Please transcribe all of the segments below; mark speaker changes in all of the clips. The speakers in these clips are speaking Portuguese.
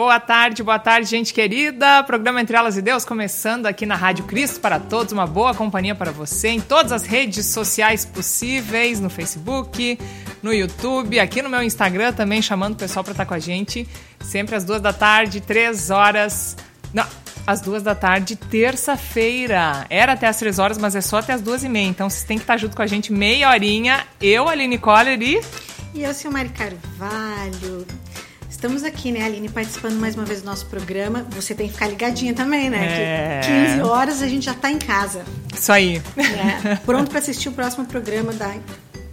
Speaker 1: Boa tarde, boa tarde, gente querida. Programa Entre Elas e Deus começando aqui na Rádio Cristo para todos. Uma boa companhia para você em todas as redes sociais possíveis, no Facebook, no YouTube, aqui no meu Instagram também, chamando o pessoal para estar com a gente. Sempre às duas da tarde, três horas. Não, às duas da tarde, terça-feira. Era até às três horas, mas é só até às duas e meia. Então vocês têm que estar junto com a gente meia horinha. Eu, Aline Coller e.
Speaker 2: E eu, Silmari Carvalho. Estamos aqui, né, Aline, participando mais uma vez do nosso programa. Você tem que ficar ligadinha também, né? É... Que 15 horas a gente já está em casa.
Speaker 1: Isso aí.
Speaker 2: É, pronto para assistir o próximo programa da,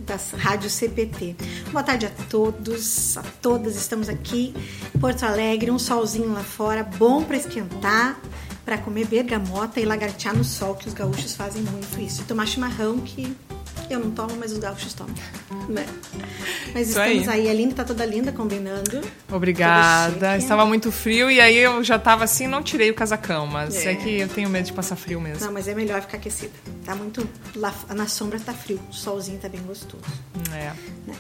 Speaker 2: da Rádio CPT. Boa tarde a todos, a todas. Estamos aqui em Porto Alegre, um solzinho lá fora, bom para esquentar, para comer bergamota e lagartear no sol, que os gaúchos fazem muito isso. E tomar chimarrão, que eu não tomo, mas os gaúchos tomam. Né? Mas Isso estamos aí. aí. A Aline tá toda linda, combinando.
Speaker 1: Obrigada. Estava muito frio e aí eu já tava assim, não tirei o casacão, mas é. é. que eu tenho medo de passar frio mesmo.
Speaker 2: Não, mas é melhor ficar aquecida. Tá muito. Lá na sombra tá frio. O solzinho tá bem gostoso. É.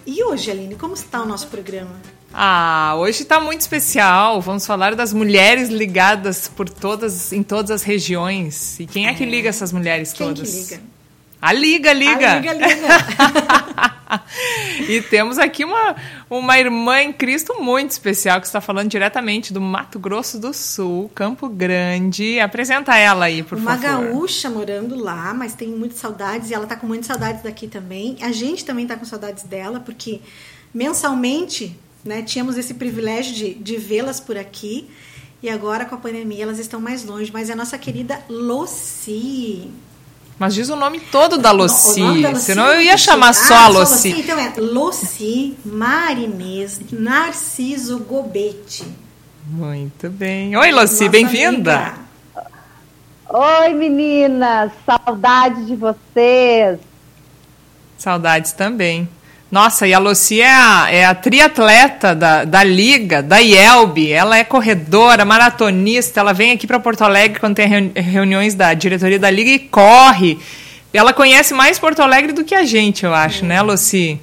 Speaker 2: E hoje, Aline, como está o nosso programa?
Speaker 1: Ah, hoje está muito especial. Vamos falar das mulheres ligadas por todas, em todas as regiões. E quem é que é. liga essas mulheres
Speaker 2: quem
Speaker 1: todas?
Speaker 2: Quem que liga?
Speaker 1: A Liga, Liga.
Speaker 2: A Liga, Liga.
Speaker 1: e temos aqui uma, uma irmã em Cristo muito especial que está falando diretamente do Mato Grosso do Sul, Campo Grande. Apresenta ela aí, por
Speaker 2: uma
Speaker 1: favor.
Speaker 2: Uma gaúcha morando lá, mas tem muitas saudades e ela está com muitas saudades daqui também. A gente também está com saudades dela, porque mensalmente né, tínhamos esse privilégio de, de vê-las por aqui. E agora, com a pandemia, elas estão mais longe. Mas é a nossa querida Loci.
Speaker 1: Mas diz o nome todo da Loci, senão eu ia chamar só a Loci.
Speaker 2: Então é Loci Marinês Narciso Gobete.
Speaker 1: Muito bem. Oi, Loci, bem-vinda.
Speaker 3: Oi, meninas, saudade de vocês.
Speaker 1: Saudades também. Nossa, e a Lucia é a, é a triatleta da, da Liga, da IELB. Ela é corredora, maratonista. Ela vem aqui para Porto Alegre quando tem reuniões da diretoria da Liga e corre. Ela conhece mais Porto Alegre do que a gente, eu acho, né, Luci?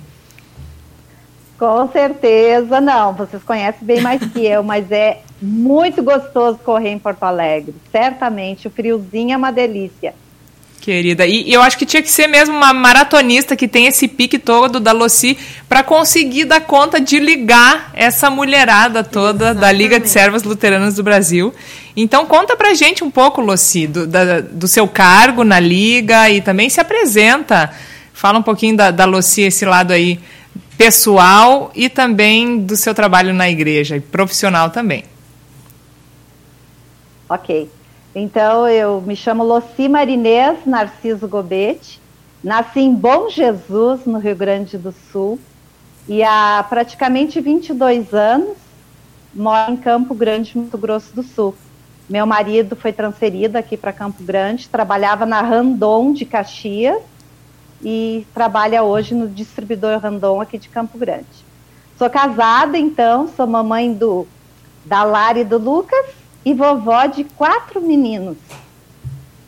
Speaker 3: Com certeza, não. Vocês conhecem bem mais que eu, mas é muito gostoso correr em Porto Alegre. Certamente, o friozinho é uma delícia.
Speaker 1: Querida, e, e, eu acho que tinha que ser mesmo uma maratonista que tem esse pique todo da Loci para conseguir dar conta de ligar essa mulherada toda Exatamente. da Liga de Servas Luteranas do Brasil. Então conta pra gente um pouco, Loci, do, da, do seu cargo na Liga e também se apresenta. Fala um pouquinho da, da Loci, esse lado aí pessoal e também do seu trabalho na igreja, e profissional também.
Speaker 3: Ok. Então, eu me chamo Loci Marinês Narciso Gobete, nasci em Bom Jesus, no Rio Grande do Sul, e há praticamente 22 anos moro em Campo Grande, Mato Grosso do Sul. Meu marido foi transferido aqui para Campo Grande, trabalhava na Randon de Caxias e trabalha hoje no distribuidor Randon aqui de Campo Grande. Sou casada, então, sou mamãe do da Lara e do Lucas e vovó de quatro meninos.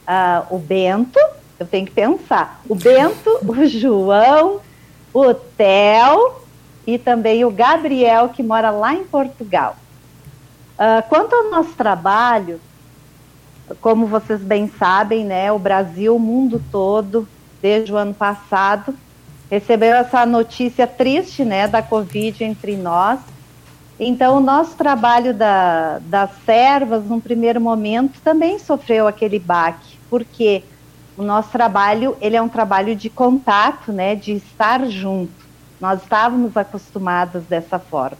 Speaker 3: Ah, o Bento, eu tenho que pensar, o Bento, o João, o Theo e também o Gabriel, que mora lá em Portugal. Ah, quanto ao nosso trabalho, como vocês bem sabem, né, o Brasil, o mundo todo, desde o ano passado, recebeu essa notícia triste né, da Covid entre nós então, o nosso trabalho da, das servas, num primeiro momento, também sofreu aquele baque, porque o nosso trabalho ele é um trabalho de contato, né, de estar junto. Nós estávamos acostumadas dessa forma.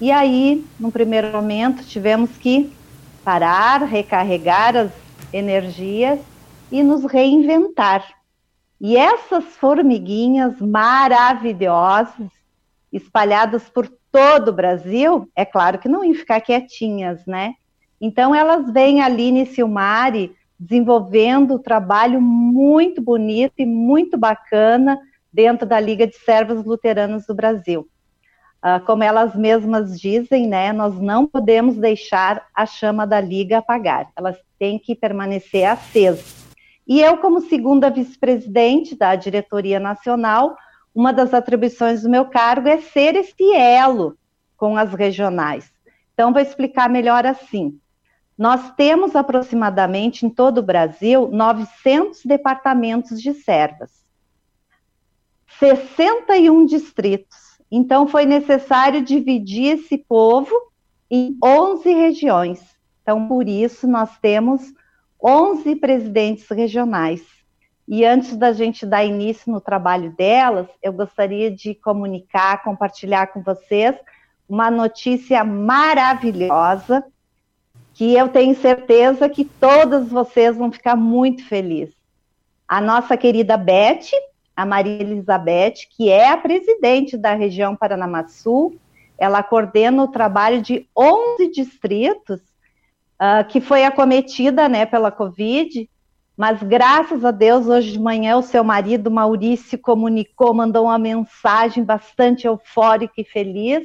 Speaker 3: E aí, num primeiro momento, tivemos que parar, recarregar as energias e nos reinventar. E essas formiguinhas maravilhosas, espalhadas por todo o Brasil, é claro que não iam ficar quietinhas, né? Então elas vêm ali e Silmari desenvolvendo um trabalho muito bonito e muito bacana dentro da Liga de Servos Luteranos do Brasil. Uh, como elas mesmas dizem, né, nós não podemos deixar a chama da Liga apagar, elas têm que permanecer acesas. E eu, como segunda vice-presidente da diretoria nacional, uma das atribuições do meu cargo é ser esse elo com as regionais. Então, vou explicar melhor assim. Nós temos aproximadamente em todo o Brasil 900 departamentos de servas, 61 distritos. Então, foi necessário dividir esse povo em 11 regiões. Então, por isso, nós temos 11 presidentes regionais. E antes da gente dar início no trabalho delas, eu gostaria de comunicar, compartilhar com vocês uma notícia maravilhosa que eu tenho certeza que todas vocês vão ficar muito felizes. A nossa querida Beth, a Maria Elizabeth, que é a presidente da região Paranamasul, ela coordena o trabalho de 11 distritos uh, que foi acometida né, pela Covid, mas graças a Deus, hoje de manhã, o seu marido Maurício comunicou, mandou uma mensagem bastante eufórica e feliz,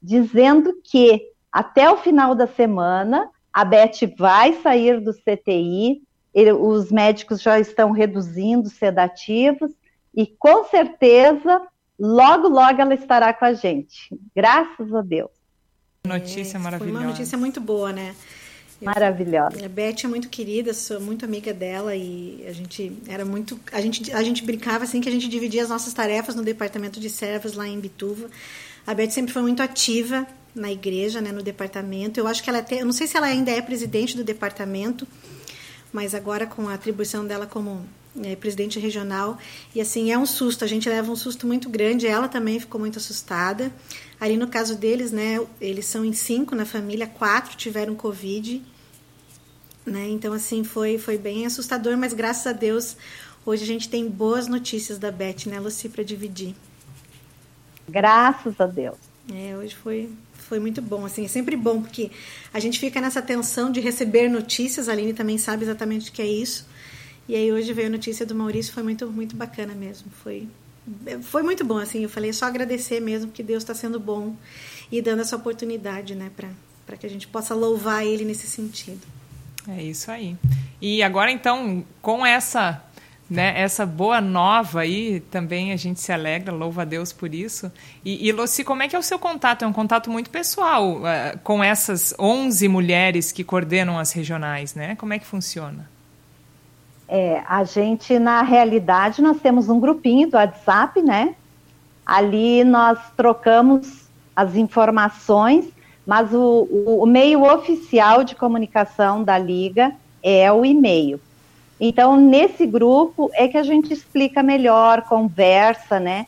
Speaker 3: dizendo que até o final da semana a Beth vai sair do CTI, ele, os médicos já estão reduzindo sedativos e com certeza logo, logo ela estará com a gente. Graças a Deus.
Speaker 1: Notícia é, maravilhosa.
Speaker 2: Foi uma notícia muito boa, né?
Speaker 3: Maravilhosa.
Speaker 2: A Beth é muito querida, sou muito amiga dela e a gente era muito. A gente, a gente brincava assim que a gente dividia as nossas tarefas no departamento de servas lá em Bituva. A Beth sempre foi muito ativa na igreja, né, no departamento. Eu acho que ela até. Eu não sei se ela ainda é presidente do departamento, mas agora com a atribuição dela como é, presidente regional. E assim, é um susto, a gente leva um susto muito grande. Ela também ficou muito assustada. Ali no caso deles, né, eles são em cinco na família, quatro tiveram Covid. Né? Então, assim, foi, foi bem assustador, mas graças a Deus, hoje a gente tem boas notícias da Beth, né, Luci, para dividir.
Speaker 3: Graças a Deus.
Speaker 2: É, hoje foi, foi muito bom, assim, é sempre bom, porque a gente fica nessa tensão de receber notícias, a Aline também sabe exatamente o que é isso, e aí hoje veio a notícia do Maurício, foi muito, muito bacana mesmo, foi, foi muito bom, assim, eu falei só agradecer mesmo, que Deus está sendo bom e dando essa oportunidade, né, para que a gente possa louvar Ele nesse sentido.
Speaker 1: É isso aí. E agora, então, com essa né, essa boa nova aí, também a gente se alegra, louva a Deus por isso. E, e Lucy, como é que é o seu contato? É um contato muito pessoal uh, com essas 11 mulheres que coordenam as regionais, né? Como é que funciona?
Speaker 3: É, a gente, na realidade, nós temos um grupinho do WhatsApp, né? Ali nós trocamos as informações mas o, o, o meio oficial de comunicação da Liga é o e-mail. Então, nesse grupo é que a gente explica melhor, conversa, né?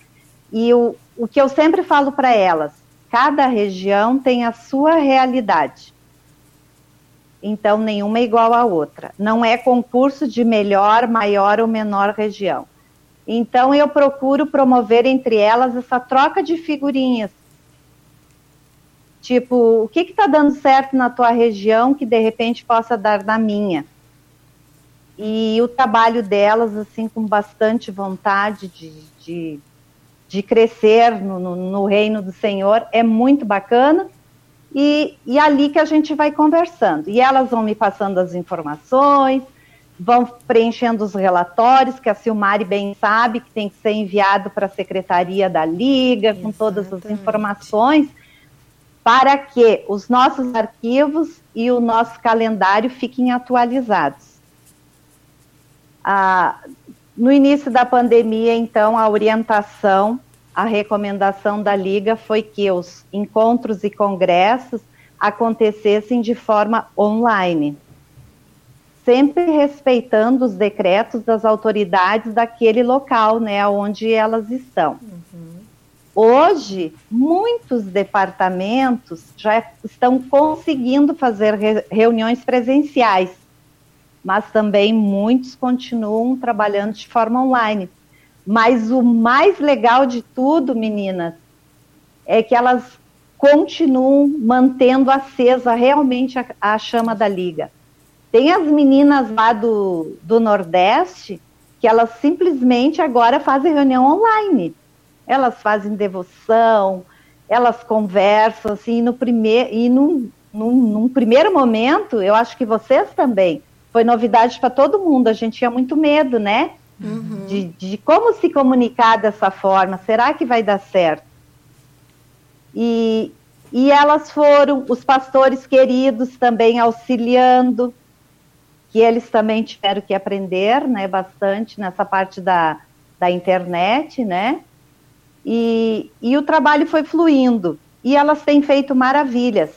Speaker 3: E o, o que eu sempre falo para elas, cada região tem a sua realidade. Então, nenhuma é igual à outra. Não é concurso de melhor, maior ou menor região. Então, eu procuro promover entre elas essa troca de figurinhas, Tipo, o que está dando certo na tua região que de repente possa dar na minha? E o trabalho delas, assim, com bastante vontade de, de, de crescer no, no, no, reino do Senhor, é muito bacana. E, e ali que a gente vai conversando. E elas vão me passando as informações, vão preenchendo os relatórios, que a Silmari bem sabe que tem que ser enviado para a secretaria da Liga, Exatamente. com todas as informações para que os nossos arquivos e o nosso calendário fiquem atualizados. Ah, no início da pandemia, então, a orientação, a recomendação da Liga foi que os encontros e congressos acontecessem de forma online, sempre respeitando os decretos das autoridades daquele local, né, onde elas estão. Uhum. Hoje, muitos departamentos já estão conseguindo fazer re reuniões presenciais, mas também muitos continuam trabalhando de forma online. Mas o mais legal de tudo, meninas, é que elas continuam mantendo acesa realmente a, a chama da liga. Tem as meninas lá do, do Nordeste que elas simplesmente agora fazem reunião online elas fazem devoção, elas conversam, assim, no primeiro, e num, num, num, primeiro momento, eu acho que vocês também, foi novidade para todo mundo, a gente tinha muito medo, né? Uhum. De, de como se comunicar dessa forma, será que vai dar certo? E, e elas foram, os pastores queridos também auxiliando, que eles também tiveram que aprender, né, bastante nessa parte da, da internet, né, e, e o trabalho foi fluindo, e elas têm feito maravilhas.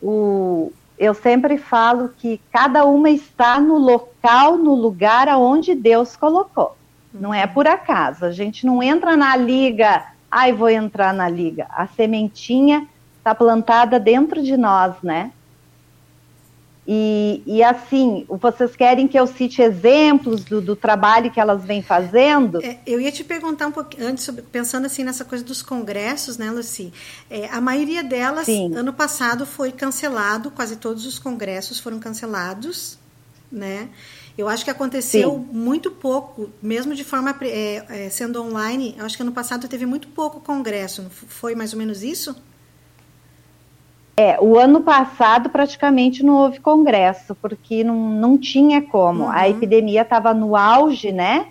Speaker 3: O, eu sempre falo que cada uma está no local, no lugar aonde Deus colocou. Não é por acaso. A gente não entra na liga, ai, vou entrar na liga. A sementinha está plantada dentro de nós, né? E, e, assim, vocês querem que eu cite exemplos do, do trabalho que elas vêm fazendo?
Speaker 2: É, eu ia te perguntar um pouquinho antes, sobre, pensando assim nessa coisa dos congressos, né, Luci? É, a maioria delas, Sim. ano passado, foi cancelado, quase todos os congressos foram cancelados, né? Eu acho que aconteceu Sim. muito pouco, mesmo de forma é, é, sendo online. Eu acho que ano passado teve muito pouco congresso. Foi mais ou menos isso?
Speaker 3: É, o ano passado praticamente não houve congresso, porque não, não tinha como. Uhum. A epidemia estava no auge, né?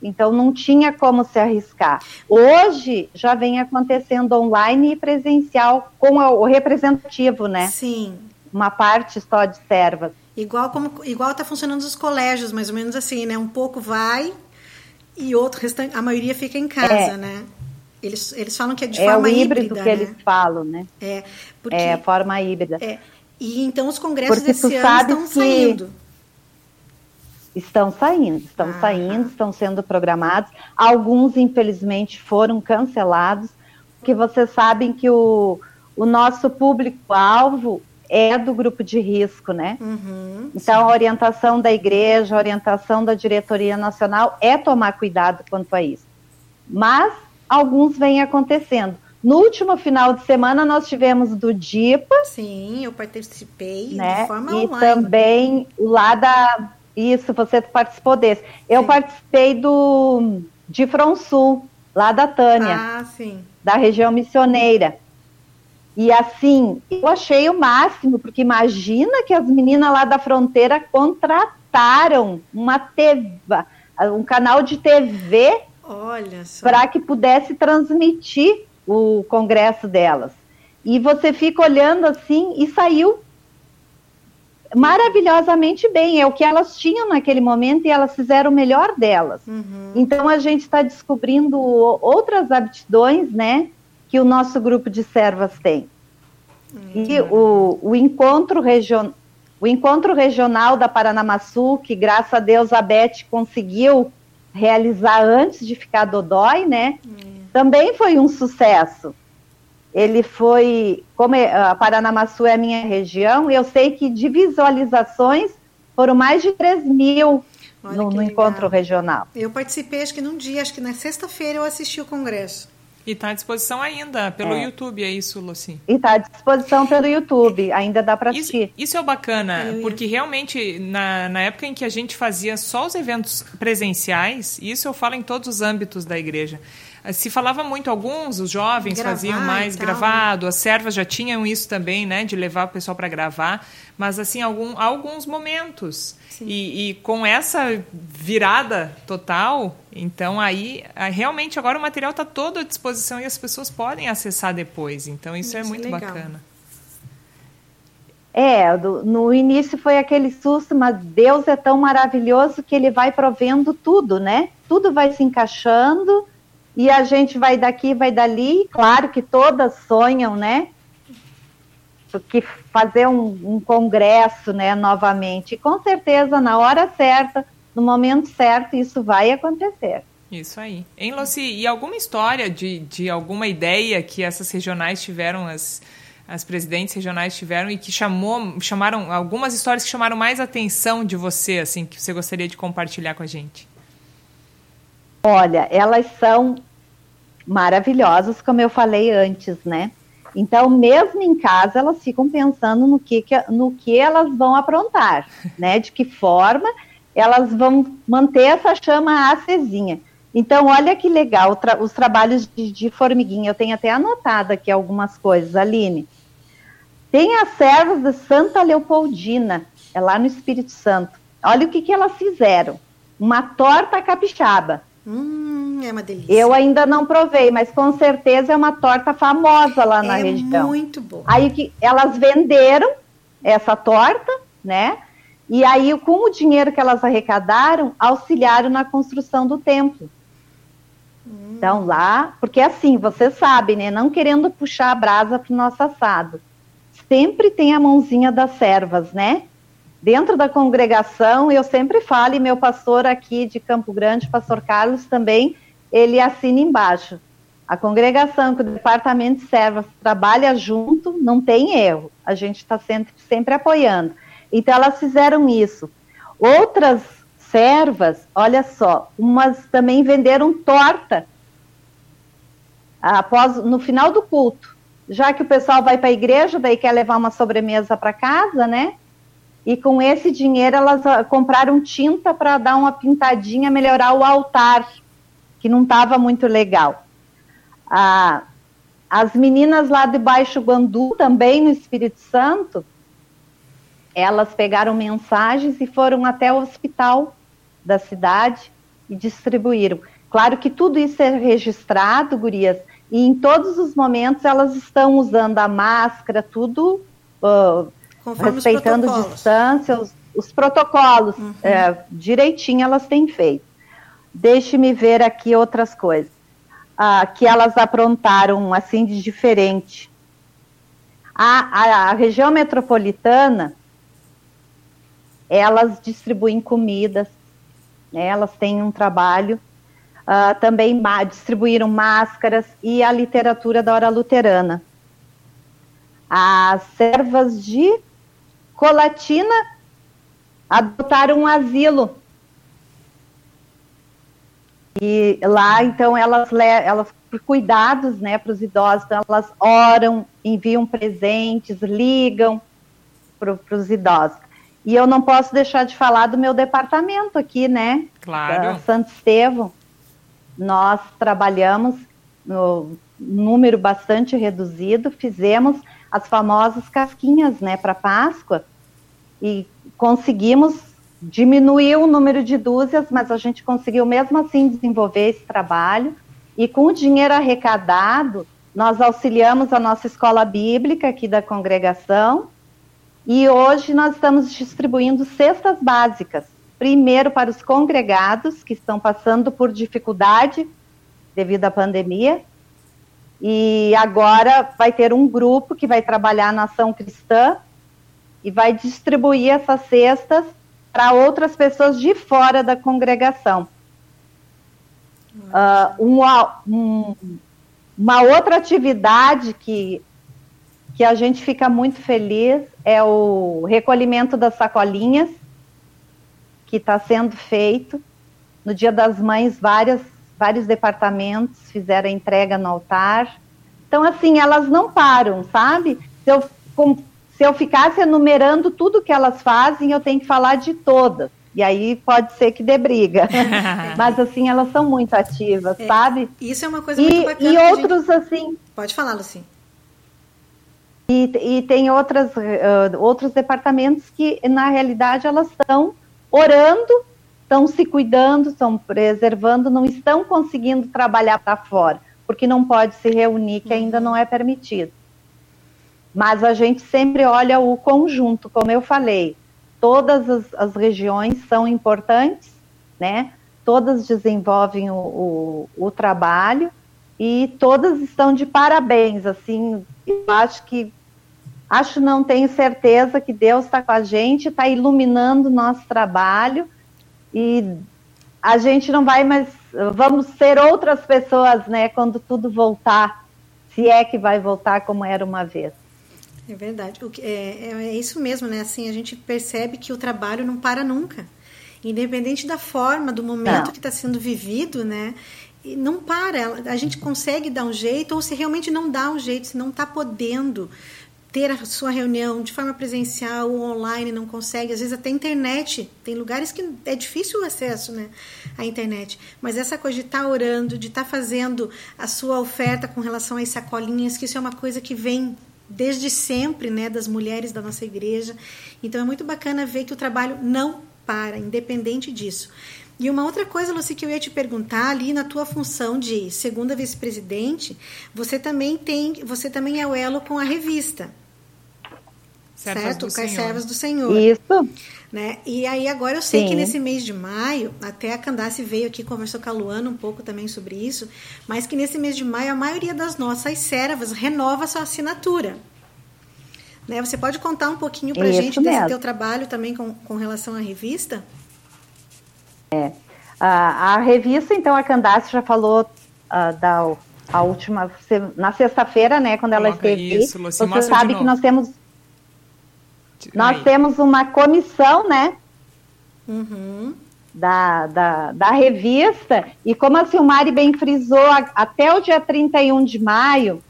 Speaker 3: Então não tinha como se arriscar. Hoje já vem acontecendo online e presencial com o representativo, né?
Speaker 2: Sim.
Speaker 3: Uma parte só de servas.
Speaker 2: Igual como igual está funcionando os colégios, mais ou menos assim, né? Um pouco vai e outro restante, a maioria fica em casa, é. né? Eles, eles falam que é de
Speaker 3: é
Speaker 2: forma
Speaker 3: o híbrido
Speaker 2: híbrida,
Speaker 3: que né? eles falam, né?
Speaker 2: É, porque,
Speaker 3: é forma híbrida.
Speaker 2: É, e então os congressos porque esse ano estão saindo.
Speaker 3: Estão saindo, estão ah. saindo, estão sendo programados. Alguns, infelizmente, foram cancelados, porque vocês sabem que o, o nosso público-alvo é do grupo de risco, né? Uhum, então, sim. a orientação da igreja, a orientação da diretoria nacional é tomar cuidado quanto a isso. Mas alguns vêm acontecendo. No último final de semana nós tivemos do DIPA.
Speaker 2: Sim, eu participei né? de forma
Speaker 3: e
Speaker 2: online.
Speaker 3: E também lá da isso, você participou desse. Eu sim. participei do de Sul, lá da Tânia.
Speaker 2: Ah, sim.
Speaker 3: Da região missioneira. E assim, eu achei o máximo, porque imagina que as meninas lá da fronteira contrataram uma TV, um canal de TV para que pudesse transmitir o congresso delas. E você fica olhando assim e saiu maravilhosamente bem. É o que elas tinham naquele momento e elas fizeram o melhor delas. Uhum. Então a gente está descobrindo outras aptidões, né, que o nosso grupo de servas tem. Uhum. E o, o encontro regional o encontro regional da Paranamaçu, que graças a Deus a Beth conseguiu realizar antes de ficar dodói, né? Hum. Também foi um sucesso. Ele foi, como é, a Paranamaçu é a minha região, eu sei que de visualizações foram mais de 3 mil no, no encontro regional.
Speaker 2: Eu participei, acho que num dia, acho que na sexta-feira eu assisti o congresso.
Speaker 1: E está à disposição ainda pelo é. YouTube, é isso, Luci?
Speaker 3: E está à disposição pelo YouTube, ainda dá para assistir.
Speaker 1: Isso é bacana, porque realmente, na, na época em que a gente fazia só os eventos presenciais, isso eu falo em todos os âmbitos da igreja, se falava muito, alguns, os jovens gravar faziam mais gravado, as servas já tinham isso também, né, de levar o pessoal para gravar, mas assim, algum, alguns momentos. E, e, com essa virada total, então aí realmente agora o material está todo à disposição e as pessoas podem acessar depois. Então isso, é isso é muito bacana.
Speaker 3: É, do, no início foi aquele susto, mas Deus é tão maravilhoso que ele vai provendo tudo, né? Tudo vai se encaixando e a gente vai daqui, vai dali. Claro que todas sonham, né? Que fazer um, um congresso, né, novamente. E com certeza, na hora certa, no momento certo, isso vai acontecer.
Speaker 1: Isso aí. Hein, Lucy? E alguma história de, de alguma ideia que essas regionais tiveram, as, as presidentes regionais tiveram e que chamou, chamaram algumas histórias que chamaram mais atenção de você, assim, que você gostaria de compartilhar com a gente?
Speaker 3: Olha, elas são maravilhosas, como eu falei antes, né? Então, mesmo em casa, elas ficam pensando no que, que, no que elas vão aprontar, né? De que forma elas vão manter essa chama acesinha. Então, olha que legal tra os trabalhos de, de, formiguinha. Eu tenho até anotado aqui algumas coisas, Aline. Tem as servas de Santa Leopoldina, é lá no Espírito Santo. Olha o que, que elas fizeram. Uma torta capixaba.
Speaker 2: Hum, é uma delícia.
Speaker 3: Eu ainda não provei, mas com certeza é uma torta famosa lá na
Speaker 2: é
Speaker 3: região.
Speaker 2: Muito boa.
Speaker 3: Aí que elas venderam essa torta, né? E aí, com o dinheiro que elas arrecadaram, auxiliaram na construção do templo. Hum. Então, lá, porque assim, você sabe, né? Não querendo puxar a brasa para o nosso assado. Sempre tem a mãozinha das servas, né? Dentro da congregação, eu sempre falo, e meu pastor aqui de Campo Grande, pastor Carlos, também, ele assina embaixo. A congregação que o departamento de servas trabalha junto, não tem erro. A gente está sempre, sempre apoiando. Então, elas fizeram isso. Outras servas, olha só, umas também venderam torta após no final do culto. Já que o pessoal vai para a igreja, daí quer levar uma sobremesa para casa, né? E com esse dinheiro elas ah, compraram tinta para dar uma pintadinha, melhorar o altar, que não estava muito legal. Ah, as meninas lá de Baixo Guandu, também no Espírito Santo, elas pegaram mensagens e foram até o hospital da cidade e distribuíram. Claro que tudo isso é registrado, gurias, e em todos os momentos elas estão usando a máscara, tudo uh, Conforme respeitando distância, os, os protocolos uhum. é, direitinho elas têm feito. Deixe-me ver aqui outras coisas ah, que elas aprontaram assim de diferente. A, a, a, região metropolitana, elas distribuem comidas, né, elas têm um trabalho, uh, também distribuíram máscaras e a literatura da hora luterana. As servas de Colatina adotaram um asilo. E lá, então, elas, elas por cuidados né, para os idosos, então, elas oram, enviam presentes, ligam para os idosos. E eu não posso deixar de falar do meu departamento aqui, né?
Speaker 1: Claro.
Speaker 3: Santo Estevão. Nós trabalhamos no número bastante reduzido, fizemos as famosas casquinhas, né, para Páscoa, e conseguimos diminuir o número de dúzias, mas a gente conseguiu mesmo assim desenvolver esse trabalho. E com o dinheiro arrecadado, nós auxiliamos a nossa escola bíblica aqui da congregação. E hoje nós estamos distribuindo cestas básicas. Primeiro para os congregados que estão passando por dificuldade devido à pandemia. E agora vai ter um grupo que vai trabalhar na ação cristã e vai distribuir essas cestas para outras pessoas de fora da congregação. Uh, uma, um, uma outra atividade que, que a gente fica muito feliz é o recolhimento das sacolinhas, que está sendo feito. No Dia das Mães, várias, vários departamentos fizeram a entrega no altar. Então, assim, elas não param, sabe? Se eu se eu ficasse enumerando tudo que elas fazem, eu tenho que falar de todas. E aí pode ser que dê briga. Mas assim, elas são muito ativas, é, sabe?
Speaker 2: Isso é uma coisa e, muito bacana.
Speaker 3: E outros, gente... assim.
Speaker 2: Pode falar, Luci.
Speaker 3: E, e tem outras, uh, outros departamentos que, na realidade, elas estão orando, estão se cuidando, estão preservando, não estão conseguindo trabalhar para fora, porque não pode se reunir, que ainda não é permitido. Mas a gente sempre olha o conjunto, como eu falei. Todas as, as regiões são importantes, né? Todas desenvolvem o, o, o trabalho e todas estão de parabéns. Assim, eu acho que acho não tenho certeza que Deus está com a gente, está iluminando o nosso trabalho e a gente não vai mais, vamos ser outras pessoas, né, quando tudo voltar, se é que vai voltar como era uma vez.
Speaker 2: É verdade. O que, é, é, é isso mesmo, né? Assim, a gente percebe que o trabalho não para nunca. Independente da forma, do momento não. que está sendo vivido, né? não para. A gente consegue dar um jeito, ou se realmente não dá um jeito, se não está podendo ter a sua reunião de forma presencial ou online, não consegue, às vezes até internet. Tem lugares que é difícil o acesso né, à internet. Mas essa coisa de estar tá orando, de estar tá fazendo a sua oferta com relação às sacolinhas, que isso é uma coisa que vem desde sempre, né, das mulheres da nossa igreja. Então é muito bacana ver que o trabalho não para, independente disso. E uma outra coisa, Luci, que eu ia te perguntar ali na tua função de segunda vice-presidente, você também tem, você também é o elo com a revista.
Speaker 1: Servas
Speaker 2: certo? Com as servas do Senhor.
Speaker 3: Isso.
Speaker 2: Né? E aí agora eu sei
Speaker 3: Sim.
Speaker 2: que nesse mês de maio, até a Candace veio aqui conversou com a Luana um pouco também sobre isso, mas que nesse mês de maio a maioria das nossas servas renova sua assinatura. Né? Você pode contar um pouquinho pra
Speaker 3: Isso
Speaker 2: gente desse
Speaker 3: mesmo.
Speaker 2: teu trabalho também com, com relação à revista?
Speaker 3: A, a revista, então, a Candace já falou ah, da a última na sexta-feira, né, quando ela
Speaker 1: Coloca
Speaker 3: esteve.
Speaker 1: isso,
Speaker 3: aqui.
Speaker 1: Lucy,
Speaker 3: Você sabe que nós temos nós
Speaker 1: Aí.
Speaker 3: temos uma comissão, né,
Speaker 2: Uhum.
Speaker 3: da, da, da revista, e como a Silmari bem frisou, a- até o dia 31 de maio,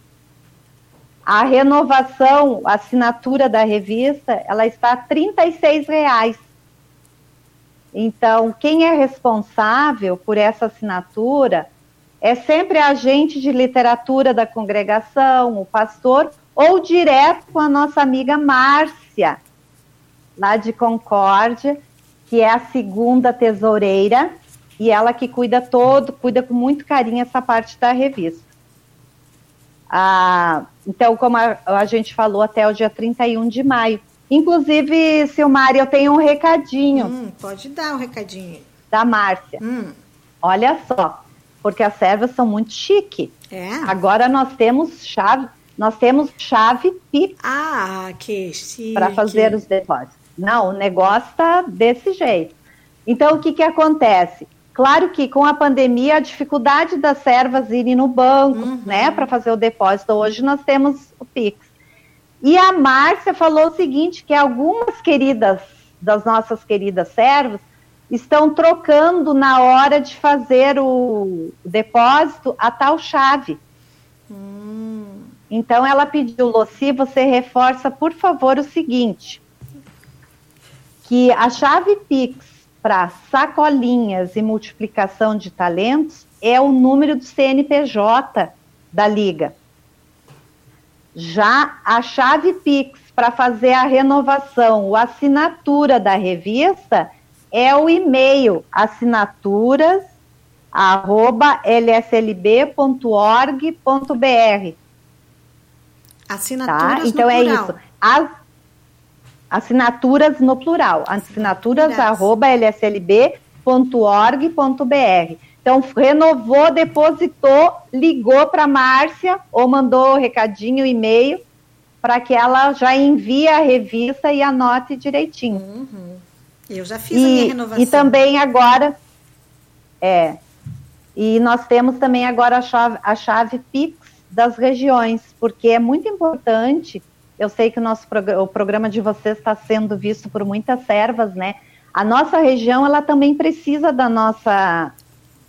Speaker 3: a renovação, a assinatura da revista, ela está a 36 reais. Então, quem é responsável por essa assinatura é sempre a agente de literatura da congregação, o pastor, ou direto com a nossa amiga Márcia, lá de Concórdia, que é a segunda tesoureira, e ela que cuida todo, cuida com muito carinho essa parte da revista. Ah, então, como a, a gente falou, até o dia 31 de maio. Inclusive, Silmari, eu tenho um recadinho
Speaker 2: Hum, pode dar o um recadinho.
Speaker 3: da Márcia.
Speaker 2: Hum,
Speaker 3: Olha só, porque as servas são muito chique.
Speaker 2: é?
Speaker 3: Agora nós temos chave, nós temos chave Pix
Speaker 2: Ah, que chique.
Speaker 3: para fazer os depósitos. Não, o negócio está desse jeito. Então, o que, que acontece? Claro que com a pandemia, a dificuldade das servas irem no banco,
Speaker 2: Uhum.
Speaker 3: né, para fazer o depósito. Hoje nós temos o Pix. E a Márcia falou o seguinte, que algumas queridas, das nossas queridas servas, estão trocando na hora de fazer o depósito a tal chave.
Speaker 2: Hum,
Speaker 3: Então ela pediu, Luci, você reforça, por favor, o seguinte: que a chave Pix para sacolinhas e multiplicação de talentos é o número do CNPJ da Liga. Já a chave Pix para fazer a renovação, ou assinatura da revista, é o e-mail assinaturas arroba lslb.org.br
Speaker 2: assinaturas
Speaker 3: tá? Então é
Speaker 2: plural.
Speaker 3: isso. As assinaturas no plural. Assinaturas
Speaker 2: Assinaturas.
Speaker 3: arroba lslb.org.br. Então, renovou, depositou, ligou para a Márcia ou mandou recadinho, e-mail, para que ela já envie a revista e anote direitinho.
Speaker 2: Uhum. Eu já fiz a minha
Speaker 3: E,
Speaker 2: renovação.
Speaker 3: e também agora, é, e nós temos também agora a chave, a chave Pix das regiões, porque é muito importante, eu sei que o nosso progr- o programa de vocês está sendo visto por muitas servas, né? A nossa região, ela também precisa da nossa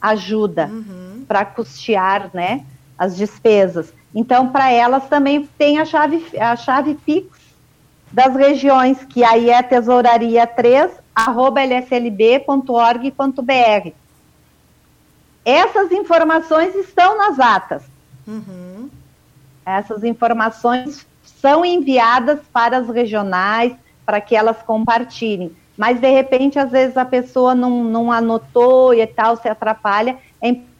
Speaker 3: ajuda
Speaker 2: Uhum.
Speaker 3: para custear, né, as despesas. Então, para elas também tem a chave, a chave Pix das regiões, que aí é tesouraria 3, arroba lslb.org.br. Essas informações estão nas atas.
Speaker 2: Uhum.
Speaker 3: Essas informações são enviadas para as regionais, para que elas compartilhem. Mas, de repente, às vezes a pessoa não, não anotou e tal, se atrapalha. É importante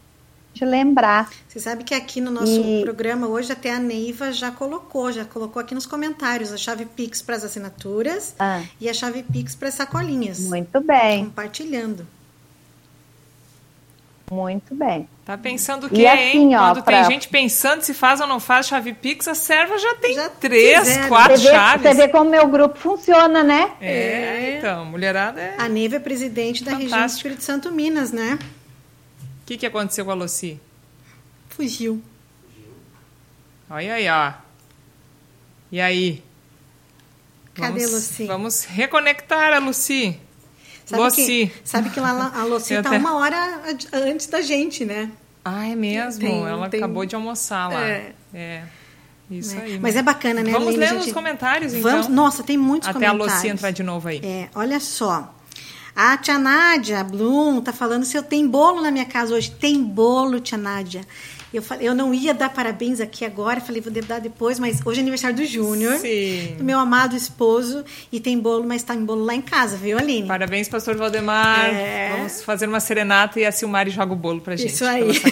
Speaker 3: lembrar.
Speaker 2: Você sabe que aqui no nosso
Speaker 3: E-
Speaker 2: programa hoje até a Neiva já colocou, já colocou aqui nos comentários a chave Pix para as assinaturas
Speaker 3: Ah,
Speaker 2: e a chave Pix para as sacolinhas.
Speaker 3: muito bem,
Speaker 2: Compartilhando.
Speaker 3: Muito bem.
Speaker 1: Tá pensando o
Speaker 3: E
Speaker 1: quê,
Speaker 3: assim,
Speaker 1: hein?
Speaker 3: ó,
Speaker 1: Quando tem
Speaker 3: pra-
Speaker 1: gente pensando se faz ou não faz chave Pix, a serva já tem
Speaker 2: Já
Speaker 1: três,
Speaker 2: fizeram.
Speaker 1: quatro
Speaker 3: Você vê,
Speaker 1: chaves.
Speaker 3: você vê como meu grupo funciona, né?
Speaker 1: É,
Speaker 2: É.
Speaker 1: então, mulherada é...
Speaker 2: A Neiva é presidente da região do
Speaker 1: Fantástico.
Speaker 2: Espírito Santo Minas, né?
Speaker 1: O que, que aconteceu com a Lucy?
Speaker 2: Fugiu.
Speaker 1: Olha aí, ó. E aí?
Speaker 2: Cadê
Speaker 1: vamos,
Speaker 2: Lucy?
Speaker 1: Vamos reconectar a Lucy.
Speaker 2: Sabe
Speaker 1: Lucy.
Speaker 2: que, sabe que lá a Lucy
Speaker 1: Eu
Speaker 2: tá
Speaker 1: até-
Speaker 2: uma hora antes da gente, né?
Speaker 1: Ah, é mesmo?
Speaker 2: Tem-
Speaker 1: Ela
Speaker 2: tem-
Speaker 1: acabou de almoçar lá.
Speaker 2: É.
Speaker 1: É. Isso
Speaker 2: Né?
Speaker 1: aí.
Speaker 2: Mas é bacana, né?
Speaker 1: Vamos
Speaker 2: Aline,
Speaker 1: ler
Speaker 2: a gente-
Speaker 1: nos comentários, então.
Speaker 2: Vamos, nossa, tem muitos
Speaker 1: Até a
Speaker 2: comentários.
Speaker 1: Lucy entrar de novo aí.
Speaker 2: É, olha só. A tia Nádia Blum tá falando se eu tenho bolo na minha casa hoje. Tem bolo, tia Nádia. Eu, falei, eu não ia dar parabéns aqui agora, falei, vou dar depois, mas hoje é aniversário do Júnior, do meu amado esposo, e tem bolo, mas tá em bolo lá em casa, viu, Aline?
Speaker 1: Parabéns, pastor Valdemar. É... Vamos fazer uma serenata e a Silmari joga o bolo pra gente.
Speaker 2: Isso aí.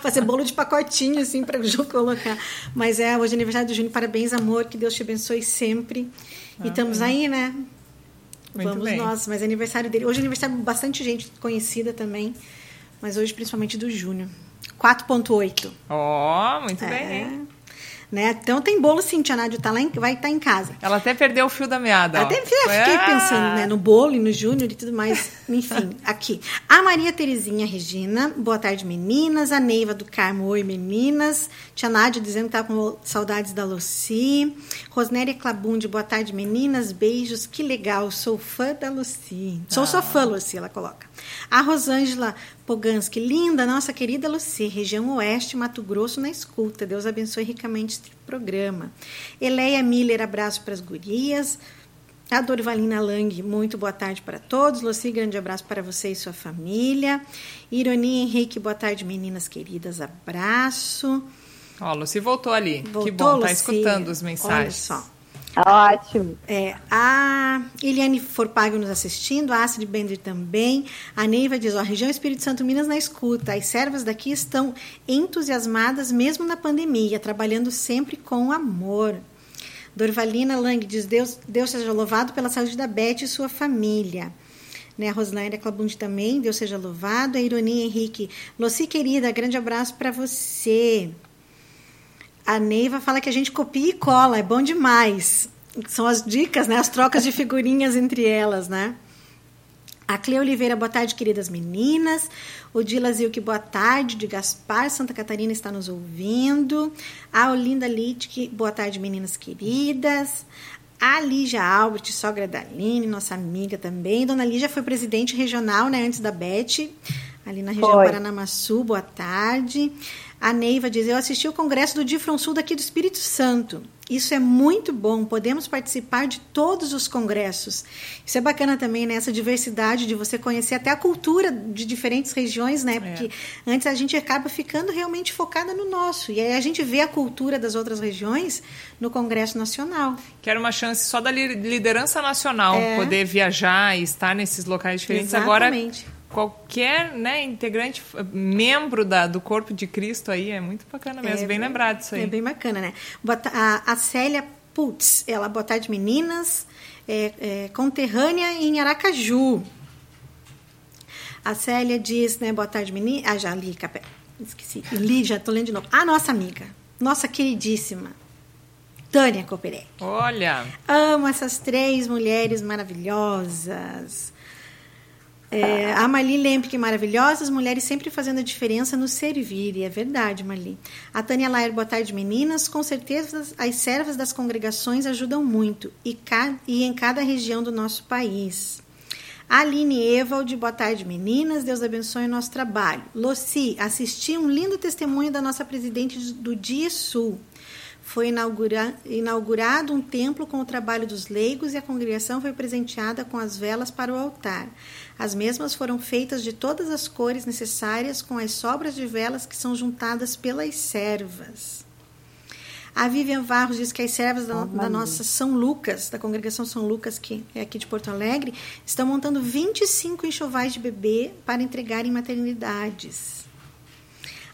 Speaker 2: Fazer bolo de pacotinho, assim, pra Ju colocar. Mas é, hoje é aniversário do Júnior. Parabéns, amor. Que Deus te abençoe sempre. Ah, e estamos aí, né? Muito Vamos bem. nós. Mas é aniversário dele. Hoje é aniversário de bastante gente conhecida também. Mas hoje, principalmente, do Júnior. 4.8.
Speaker 1: Ó, oh, muito é. bem.
Speaker 2: Né? Então tem bolo sim, Tia Nádia tá lá em, vai estar tá em casa.
Speaker 1: Ela até perdeu o fio da meada.
Speaker 2: Até fiquei ah! pensando né, no bolo e no Júnior e tudo mais. Enfim, aqui. A Maria Terezinha Regina, boa tarde, meninas. A Neiva do Carmo, oi, meninas. Tia Nádia dizendo que tá com saudades da Luci. Rosnéria Clabunde, boa tarde, meninas. Beijos, que legal. Sou fã da Luci. Sou ah. sua fã, Luci, ela coloca. A Rosângela Poganski, linda, nossa querida Luci, região oeste, Mato Grosso, na escuta. Deus abençoe ricamente este programa. Eleia Miller, abraço para as gurias. A Dorvalina Lang, muito boa tarde para todos. Luci, grande abraço para você e sua família. Ironia Henrique, boa tarde, meninas queridas, abraço.
Speaker 1: Ó, Luci voltou ali. Voltou, que bom, tá escutando as mensagens.
Speaker 2: Olha só.
Speaker 3: Ótimo.
Speaker 2: É, a Eliane Forpago nos assistindo, a Astrid Bender também. A Neiva diz: ó, região Espírito Santo Minas na escuta. As servas daqui estão entusiasmadas mesmo na pandemia, trabalhando sempre com amor. Dorvalina Lang diz: Deus, Deus seja louvado pela saúde da Beth e sua família. Né, a Rosnaira Clabundi também, Deus seja louvado. A Ironia Henrique, Luci querida, grande abraço para você. A Neiva fala que a gente copia e cola, é bom demais. São as dicas, né? As trocas de figurinhas entre elas, né? A Cleo Oliveira, boa tarde, queridas meninas. O Dila Zilke, boa tarde. De Gaspar, Santa Catarina, está nos ouvindo. A Olinda Littke, boa tarde, meninas queridas. A Lígia Albert, sogra da Aline, nossa amiga também. Dona Lígia foi presidente regional, né, antes da Beth, ali na região foi. Paranamaçu, boa tarde. A Neiva diz: Eu assisti o congresso do Difron Sul daqui do Espírito Santo. Isso é muito bom. Podemos participar de todos os congressos. Isso é bacana também, né? Essa diversidade de você conhecer até a cultura de diferentes regiões, né? Porque é. antes a gente acaba ficando realmente focada no nosso. E aí a gente vê a cultura das outras regiões no Congresso Nacional.
Speaker 1: Que era uma chance só da liderança nacional é. poder viajar e estar nesses locais diferentes.
Speaker 2: Exatamente.
Speaker 1: Agora qualquer né, integrante, membro da, do corpo de Cristo aí, é muito bacana mesmo, é, bem lembrado isso aí.
Speaker 2: É bem bacana, né? A, a Célia Putz, ela, boa tarde meninas, é, é, conterrânea em Aracaju. A Célia diz, né, boa tarde meninas, ah, já li, capé. esqueci, li, já tô lendo de novo. A nossa amiga, nossa queridíssima, Tânia Cooperec.
Speaker 1: Olha!
Speaker 2: Amo essas três mulheres maravilhosas. É, a Marli Lemp, que maravilhosa, as mulheres sempre fazendo a diferença no servir, e é verdade, Marli. A Tânia Lair, boa tarde, meninas. Com certeza as servas das congregações ajudam muito, e, ca, e em cada região do nosso país. Aline Evald, boa tarde, meninas. Deus abençoe o nosso trabalho. Loci, assisti um lindo testemunho da nossa presidente do Dia Sul. Foi inaugura, inaugurado um templo com o trabalho dos leigos e a congregação foi presenteada com as velas para o altar. As mesmas foram feitas de todas as cores necessárias com as sobras de velas que são juntadas pelas servas. A Vivian Varros diz que as servas da, da, nossa São Lucas, da congregação São Lucas, que é aqui de Porto Alegre, estão montando 25 enxovais de bebê para entregar em maternidades.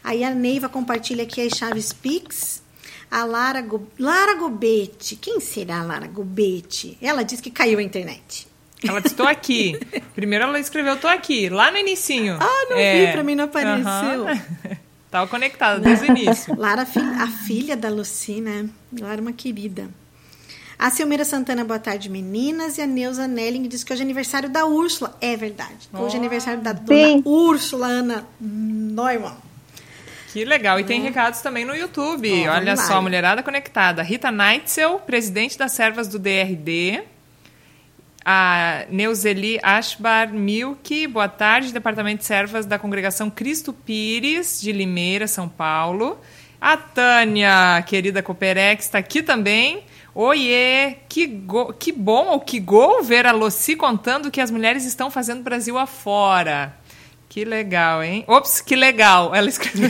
Speaker 2: Aí a Neiva compartilha aqui as chaves Pix. A Lara, Go... Lara Gobete. Quem será a Lara Gobete? Ela diz que caiu a internet.
Speaker 1: Ela disse, estou aqui. Primeiro ela escreveu, estou aqui, lá no inicinho.
Speaker 2: Ah, não é, vi, para mim não apareceu.
Speaker 1: Uhum. Tava conectada desde o início.
Speaker 2: Lara, a filha da Luci, né? Lara uma querida. A Silmeira Santana, boa tarde, meninas. E a Neuza Nelling diz que hoje é aniversário da Úrsula. É verdade. Hoje é aniversário da dona Úrsula Ana Neumann.
Speaker 1: Que legal. E tem é. recados também no YouTube. Oh, Olha só, mulherada conectada. Rita Neitzel, presidente das servas do DRD a Neuzeli Ashbar Milk, boa tarde, Departamento de Servas da Congregação Cristo Pires, de Limeira, São Paulo. A Tânia, querida Cooperex, está aqui também. Oiê, que, go, que bom ou que gol ver a Lucy contando que as mulheres estão fazendo Brasil afora. Que legal, hein? Ops, que legal! Ela escreveu.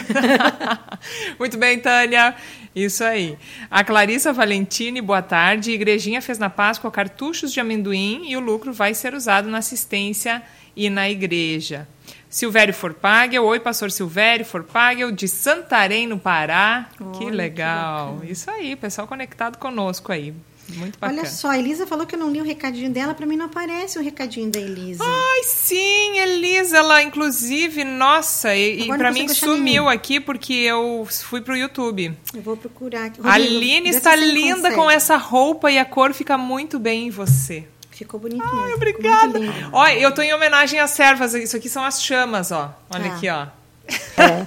Speaker 1: Muito bem, Tânia. Isso aí. A Clarissa Valentini, boa tarde. Igrejinha fez na Páscoa cartuchos de amendoim e o lucro vai ser usado na assistência e na igreja. Silvério Forpagel, oi, pastor Silvério Forpagel, de Santarém, no Pará. que legal. Que Isso aí, pessoal conectado conosco aí. Muito bacana.
Speaker 2: Olha só, a Elisa falou que eu não li o recadinho dela, para mim não aparece o recadinho da Elisa.
Speaker 1: Ai, sim, Elisa, ela inclusive, nossa, e, e para mim sumiu aqui porque eu fui pro YouTube.
Speaker 2: Eu vou procurar.
Speaker 1: Rodrigo, a Aline está linda com essa roupa e a cor fica muito bem em você.
Speaker 2: Ficou bonito
Speaker 1: Ai,
Speaker 2: mesmo.
Speaker 1: obrigada. Olha, eu tô em homenagem às servas. Isso aqui são as chamas, ó. Olha ah. aqui, ó. É.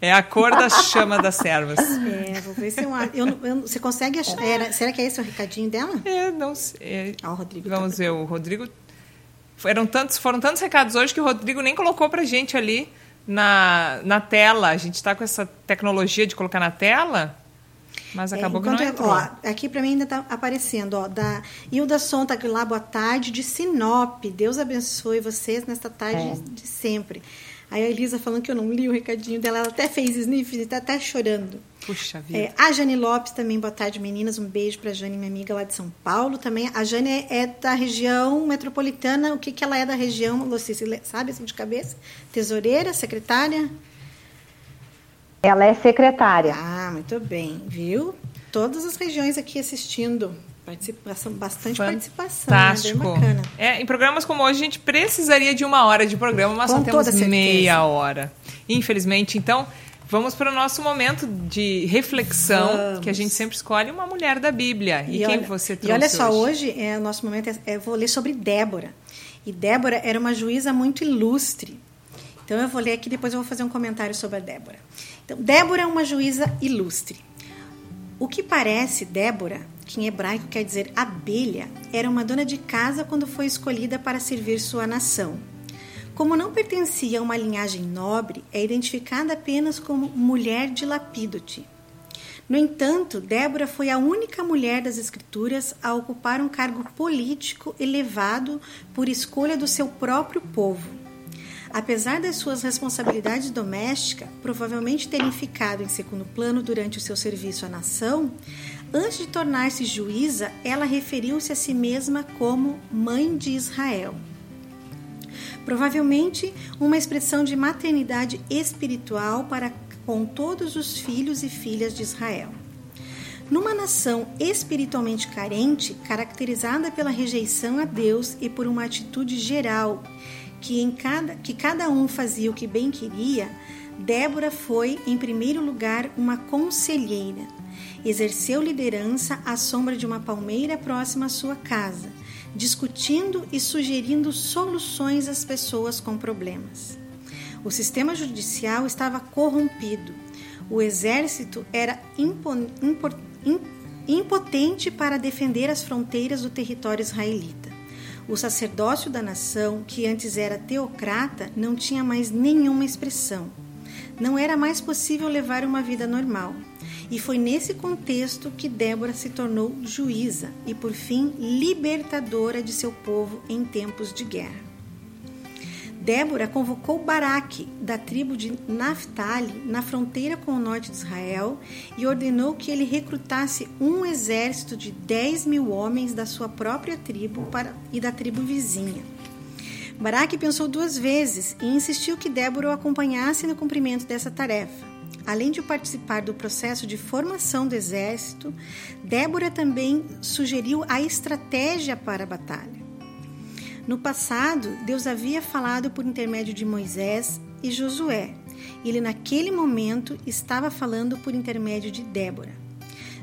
Speaker 1: é. a cor da chama das servas.
Speaker 2: É, vou ver se eu, eu, eu Você consegue achar. Era, será que é esse o recadinho dela?
Speaker 1: É, não sei.
Speaker 2: Ah, o Rodrigo
Speaker 1: Vamos tá ver, o Rodrigo. Eram tantos, foram tantos recados hoje que o Rodrigo nem colocou pra gente ali na, na tela. A gente tá com essa tecnologia de colocar na tela. Mas é, acabou é, que não entrou. Ó,
Speaker 2: aqui para mim ainda está aparecendo, ó, da Hilda Sonta lá, boa tarde, de Sinop. Deus abençoe vocês nesta tarde é. de sempre. Aí a Elisa falando que eu não li o recadinho dela, ela até fez sniff e está até chorando.
Speaker 1: Puxa vida.
Speaker 2: É, a Jane Lopes também, boa tarde, meninas. Um beijo para a Jane, minha amiga lá de São Paulo. Também a Jane é, é da região metropolitana. O que, que ela é da região, Lucy, sabe assim de cabeça? Tesoureira, secretária?
Speaker 3: Ela é secretária.
Speaker 2: Ah, muito bem, viu? Todas as regiões aqui assistindo. Participação, bastante
Speaker 1: Fantástico.
Speaker 2: participação. Né? Bem bacana.
Speaker 1: É, em programas como hoje, a gente precisaria de uma hora de programa, mas Com só temos meia hora. Infelizmente, então, vamos para o nosso momento de reflexão, vamos. que a gente sempre escolhe uma mulher da Bíblia. E, e quem olha, você trouxe
Speaker 2: E olha só,
Speaker 1: hoje,
Speaker 2: hoje é, o nosso momento é, é, eu vou ler sobre Débora. E Débora era uma juíza muito ilustre. Então eu vou ler aqui, depois eu vou fazer um comentário sobre a Débora. Então, Débora é uma juíza ilustre. O que parece, Débora, que em hebraico quer dizer abelha, era uma dona de casa quando foi escolhida para servir sua nação. Como não pertencia a uma linhagem nobre, é identificada apenas como mulher de Lapídote. No entanto, Débora foi a única mulher das Escrituras a ocupar um cargo político elevado por escolha do seu próprio povo. Apesar das suas responsabilidades domésticas provavelmente terem ficado em segundo plano durante o seu serviço à nação, antes de tornar-se juíza, ela referiu-se a si mesma como Mãe de Israel. Provavelmente uma expressão de maternidade espiritual para com todos os filhos e filhas de Israel. Numa nação espiritualmente carente, caracterizada pela rejeição a Deus e por uma atitude geral que, em cada, que cada um fazia o que bem queria, Débora foi, em primeiro lugar, uma conselheira. Exerceu liderança à sombra de uma palmeira próxima à sua casa, discutindo e sugerindo soluções às pessoas com problemas. O sistema judicial estava corrompido. O exército era impotente para defender as fronteiras do território israelita. O sacerdócio da nação, que antes era teocrata, não tinha mais nenhuma expressão. Não era mais possível levar uma vida normal. E foi nesse contexto que Débora se tornou juíza e, por fim, libertadora de seu povo em tempos de guerra. Débora convocou Baraque, da tribo de Naphtali, na fronteira com o norte de Israel, e ordenou que ele recrutasse um exército de 10 mil homens da sua própria tribo para, e da tribo vizinha. Baraque pensou duas vezes e insistiu que Débora o acompanhasse no cumprimento dessa tarefa. Além de participar do processo de formação do exército, Débora também sugeriu a estratégia para a batalha. No passado, Deus havia falado por intermédio de Moisés e Josué. Ele, naquele momento, estava falando por intermédio de Débora.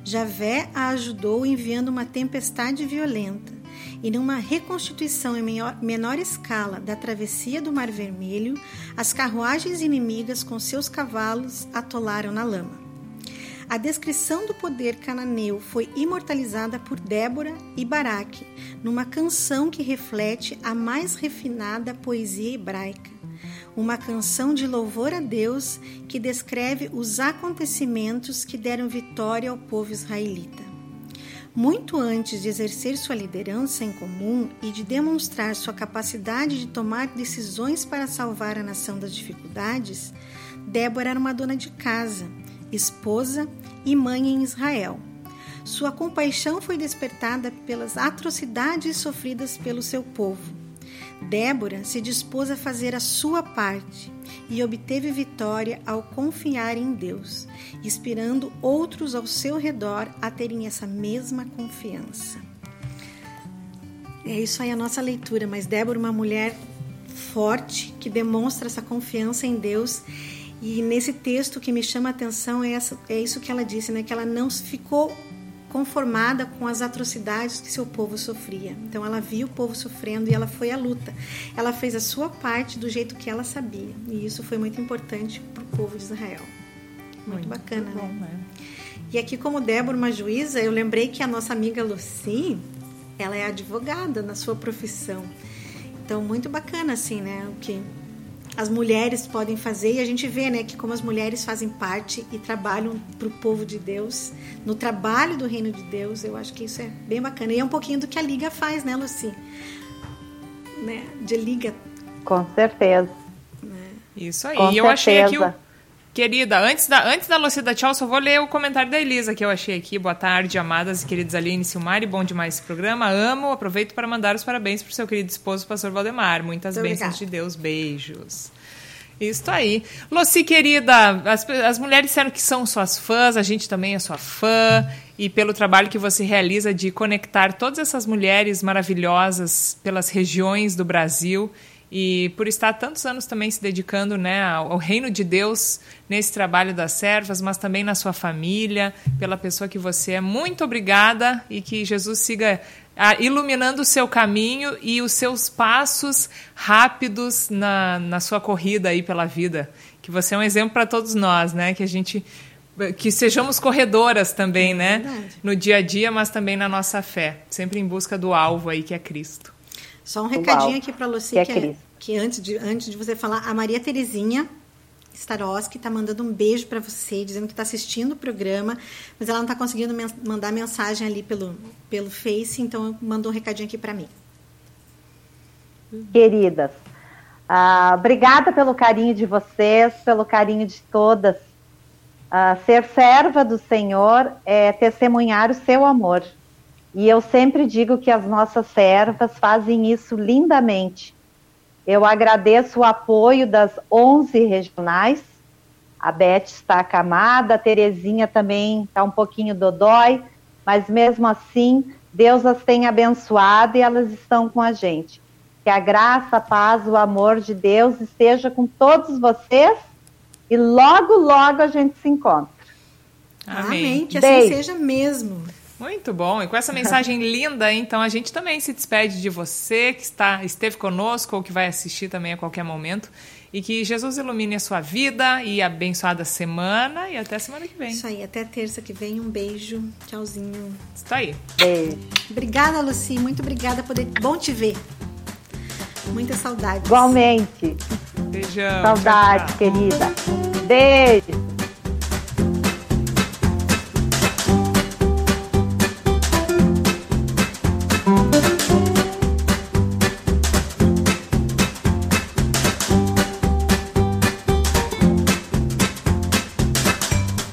Speaker 2: Javé a ajudou enviando uma tempestade violenta. E numa reconstituição em menor, menor escala da travessia do Mar Vermelho, as carruagens inimigas com seus cavalos atolaram na lama. A descrição do poder cananeu foi imortalizada por Débora e Baraque numa canção que reflete a mais refinada poesia hebraica. Uma canção de louvor a Deus que descreve os acontecimentos que deram vitória ao povo israelita. Muito antes de exercer sua liderança em comum e de demonstrar sua capacidade de tomar decisões para salvar a nação das dificuldades, Débora era uma dona de casa, esposa e mãe em Israel. Sua compaixão foi despertada pelas atrocidades sofridas pelo seu povo. Débora se dispôs a fazer a sua parte e obteve vitória ao confiar em Deus, inspirando outros ao seu redor a terem essa mesma confiança. É isso aí a nossa leitura, mas Débora, uma mulher forte que demonstra essa confiança em Deus. E nesse texto que me chama a atenção é, essa, é isso que ela disse, né? Que ela não ficou conformada com as atrocidades que seu povo sofria. Então ela viu o povo sofrendo e ela foi à luta. Ela fez a sua parte do jeito que ela sabia. E isso foi muito importante para o povo de Israel. Muito, muito bacana, bom, né? né? E aqui, como Débora, uma juíza, eu lembrei que a nossa amiga Lucy, ela é advogada na sua profissão. Então, muito bacana, assim, né? O que as mulheres podem fazer e a gente vê, né, que como as mulheres fazem parte e trabalham para o povo de Deus, no trabalho do reino de Deus, eu acho que isso é bem bacana. E é um pouquinho do que a Liga faz, né, Lucy? Né? De Liga.
Speaker 3: Com certeza.
Speaker 1: Né? Isso aí. Com eu certeza. achei aqui o Querida, antes da, antes da Lucy da tchau, só vou ler o comentário da Elisa que eu achei aqui. Boa tarde, amadas e queridos Aline e Silmari. Bom demais esse programa. Amo. Aproveito para mandar os parabéns para o seu querido esposo, pastor Valdemar. Muitas Muito bênçãos obrigada. de Deus. Beijos. Isso aí. Lucy, querida, as, as mulheres disseram que são suas fãs, a gente também é sua fã. E pelo trabalho que você realiza de conectar todas essas mulheres maravilhosas pelas regiões do Brasil e por estar tantos anos também se dedicando né, ao reino de Deus nesse trabalho das servas, mas também na sua família, pela pessoa que você é. Muito obrigada e que Jesus siga ah, iluminando o seu caminho e os seus passos rápidos na, na sua corrida aí pela vida. Que você é um exemplo para todos nós, né? Que a gente que sejamos corredoras também, é né? No dia a dia, mas também na nossa fé, sempre em busca do alvo aí que é Cristo.
Speaker 2: Só um recadinho aqui para Lucy, que, é que, é, que, antes, de, antes de você falar, a Maria Terezinha Staroski está mandando um beijo para você, dizendo que está assistindo o programa, mas ela não está conseguindo mandar mensagem ali pelo, pelo Face, então mandou um recadinho aqui para mim.
Speaker 3: Queridas, uh, obrigada pelo carinho de vocês, pelo carinho de todas. Uh, ser serva do Senhor é testemunhar o seu amor. E eu sempre digo que as nossas servas fazem isso lindamente. Eu agradeço o apoio das 11 regionais. A Beth está acamada, a Terezinha também está um pouquinho dodói, mas mesmo assim, Deus as tem abençoado e elas estão com a gente. Que a graça, a paz, o amor de Deus esteja com todos vocês e logo, logo a gente se encontra.
Speaker 2: Amém. Amém. Que assim Beijo. seja mesmo.
Speaker 1: Muito bom. E com essa mensagem linda, então a gente também se despede de você que está esteve conosco ou que vai assistir também a qualquer momento. E que Jesus ilumine a sua vida e abençoada semana. E até semana que vem.
Speaker 2: Isso aí, até terça que vem. Um beijo. Tchauzinho.
Speaker 1: Isso aí.
Speaker 3: Beijo.
Speaker 2: Obrigada, Luci. Muito obrigada. Poder... Bom te ver. Muita saudade.
Speaker 3: Igualmente.
Speaker 1: Beijão.
Speaker 3: Saudade, querida. Beijo.